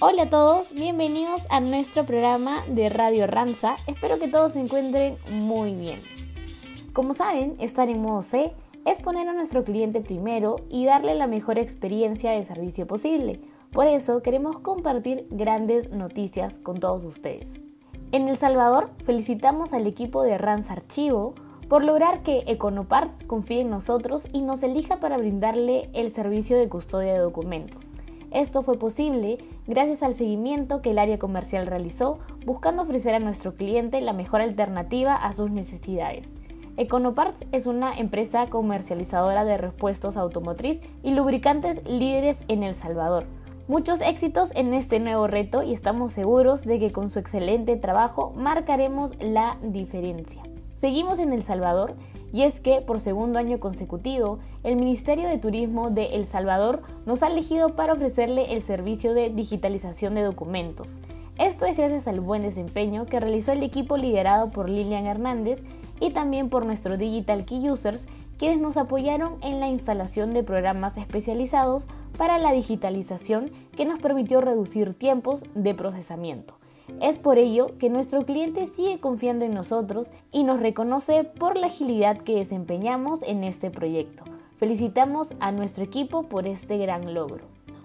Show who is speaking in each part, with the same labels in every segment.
Speaker 1: Hola a todos, bienvenidos a nuestro programa de Radio Ranza. Espero que todos se encuentren muy bien. Como saben, estar en modo C es poner a nuestro cliente primero y darle la mejor experiencia de servicio posible. Por eso queremos compartir grandes noticias con todos ustedes. En El Salvador felicitamos al equipo de Ranza Archivo por lograr que Econoparts confíe en nosotros y nos elija para brindarle el servicio de custodia de documentos. Esto fue posible gracias al seguimiento que el área comercial realizó buscando ofrecer a nuestro cliente la mejor alternativa a sus necesidades. Econoparts es una empresa comercializadora de repuestos automotriz y lubricantes líderes en El Salvador. Muchos éxitos en este nuevo reto y estamos seguros de que con su excelente trabajo marcaremos la diferencia. Seguimos en El Salvador y es que por segundo año consecutivo, el Ministerio de Turismo de El Salvador nos ha elegido para ofrecerle el servicio de digitalización de documentos. Esto es gracias al buen desempeño que realizó el equipo liderado por Lilian Hernández y también por nuestro Digital Key Users, quienes nos apoyaron en la instalación de programas especializados para la digitalización que nos permitió reducir tiempos de procesamiento. Es por ello que nuestro cliente sigue confiando en nosotros y nos reconoce por la agilidad que desempeñamos en este proyecto. Felicitamos a nuestro equipo por este gran logro.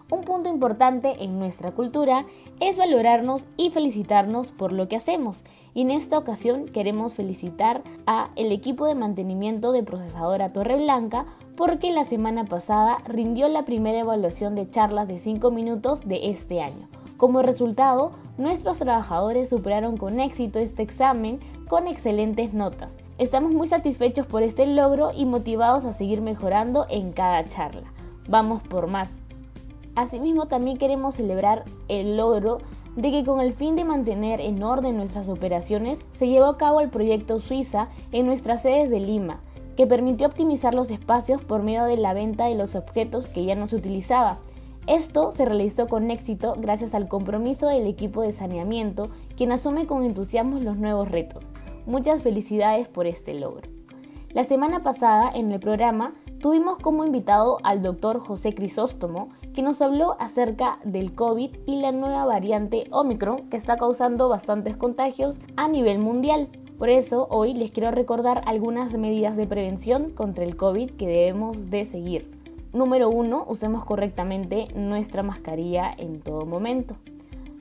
Speaker 1: Un punto importante en nuestra cultura es valorarnos y felicitarnos por lo que hacemos. Y en esta ocasión queremos felicitar a el equipo de mantenimiento de procesadora Torre Blanca porque la semana pasada rindió la primera evaluación de charlas de 5 minutos de este año. Como resultado, nuestros trabajadores superaron con éxito este examen con excelentes notas. Estamos muy satisfechos por este logro y motivados a seguir mejorando en cada charla. Vamos por más. Asimismo, también queremos celebrar el logro de que con el fin de mantener en orden nuestras operaciones, se llevó a cabo el proyecto Suiza en nuestras sedes de Lima, que permitió optimizar los espacios por medio de la venta de los objetos que ya no se utilizaba esto se realizó con éxito gracias al compromiso del equipo de saneamiento, quien asume con entusiasmo los nuevos retos. Muchas felicidades por este logro. La semana pasada en el programa tuvimos como invitado al doctor José Crisóstomo, que nos habló acerca del COVID y la nueva variante Omicron que está causando bastantes contagios a nivel mundial. Por eso hoy les quiero recordar algunas medidas de prevención contra el COVID que debemos de seguir. Número uno, usemos correctamente nuestra mascarilla en todo momento.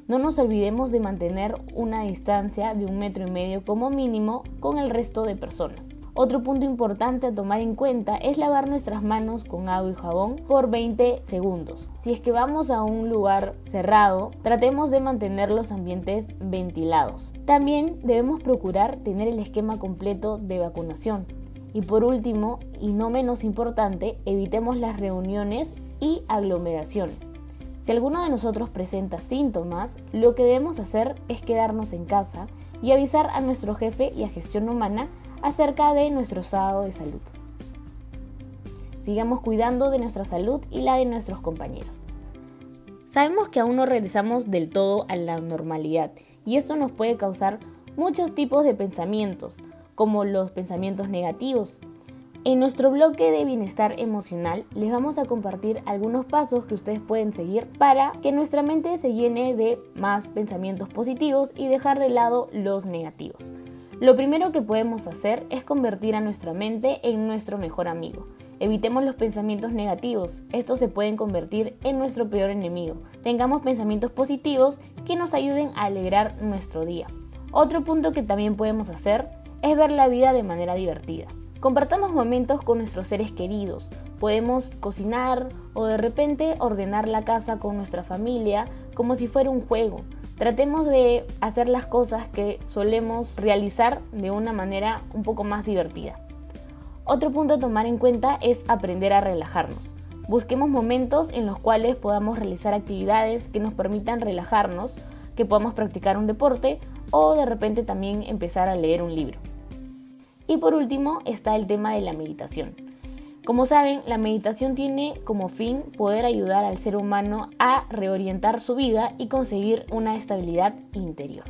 Speaker 1: No nos olvidemos de mantener una distancia de un metro y medio como mínimo con el resto de personas. Otro punto importante a tomar en cuenta es lavar nuestras manos con agua y jabón por 20 segundos. Si es que vamos a un lugar cerrado, tratemos de mantener los ambientes ventilados. También debemos procurar tener el esquema completo de vacunación. Y por último, y no menos importante, evitemos las reuniones y aglomeraciones. Si alguno de nosotros presenta síntomas, lo que debemos hacer es quedarnos en casa y avisar a nuestro jefe y a gestión humana acerca de nuestro estado de salud. Sigamos cuidando de nuestra salud y la de nuestros compañeros. Sabemos que aún no regresamos del todo a la normalidad y esto nos puede causar muchos tipos de pensamientos, como los pensamientos negativos. En nuestro bloque de bienestar emocional les vamos a compartir algunos pasos que ustedes pueden seguir para que nuestra mente se llene de más pensamientos positivos y dejar de lado los negativos. Lo primero que podemos hacer es convertir a nuestra mente en nuestro mejor amigo. Evitemos los pensamientos negativos, estos se pueden convertir en nuestro peor enemigo. Tengamos pensamientos positivos que nos ayuden a alegrar nuestro día. Otro punto que también podemos hacer es ver la vida de manera divertida. Compartamos momentos con nuestros seres queridos. Podemos cocinar o de repente ordenar la casa con nuestra familia como si fuera un juego. Tratemos de hacer las cosas que solemos realizar de una manera un poco más divertida. Otro punto a tomar en cuenta es aprender a relajarnos. Busquemos momentos en los cuales podamos realizar actividades que nos permitan relajarnos, que podamos practicar un deporte o de repente también empezar a leer un libro. Y por último está el tema de la meditación. Como saben, la meditación tiene como fin poder ayudar al ser humano a reorientar su vida y conseguir una estabilidad interior.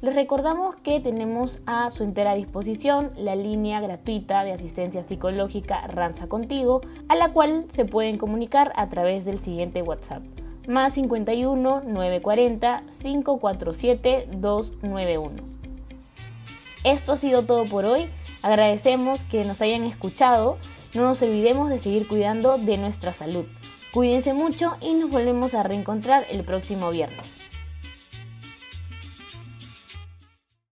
Speaker 1: Les recordamos que tenemos a su entera disposición la línea gratuita de asistencia psicológica Ranza Contigo, a la cual se pueden comunicar a través del siguiente WhatsApp más 51 940 547 291. Esto ha sido todo por hoy. Agradecemos que nos hayan escuchado. No nos olvidemos de seguir cuidando de nuestra salud. Cuídense mucho y nos volvemos a reencontrar el próximo viernes.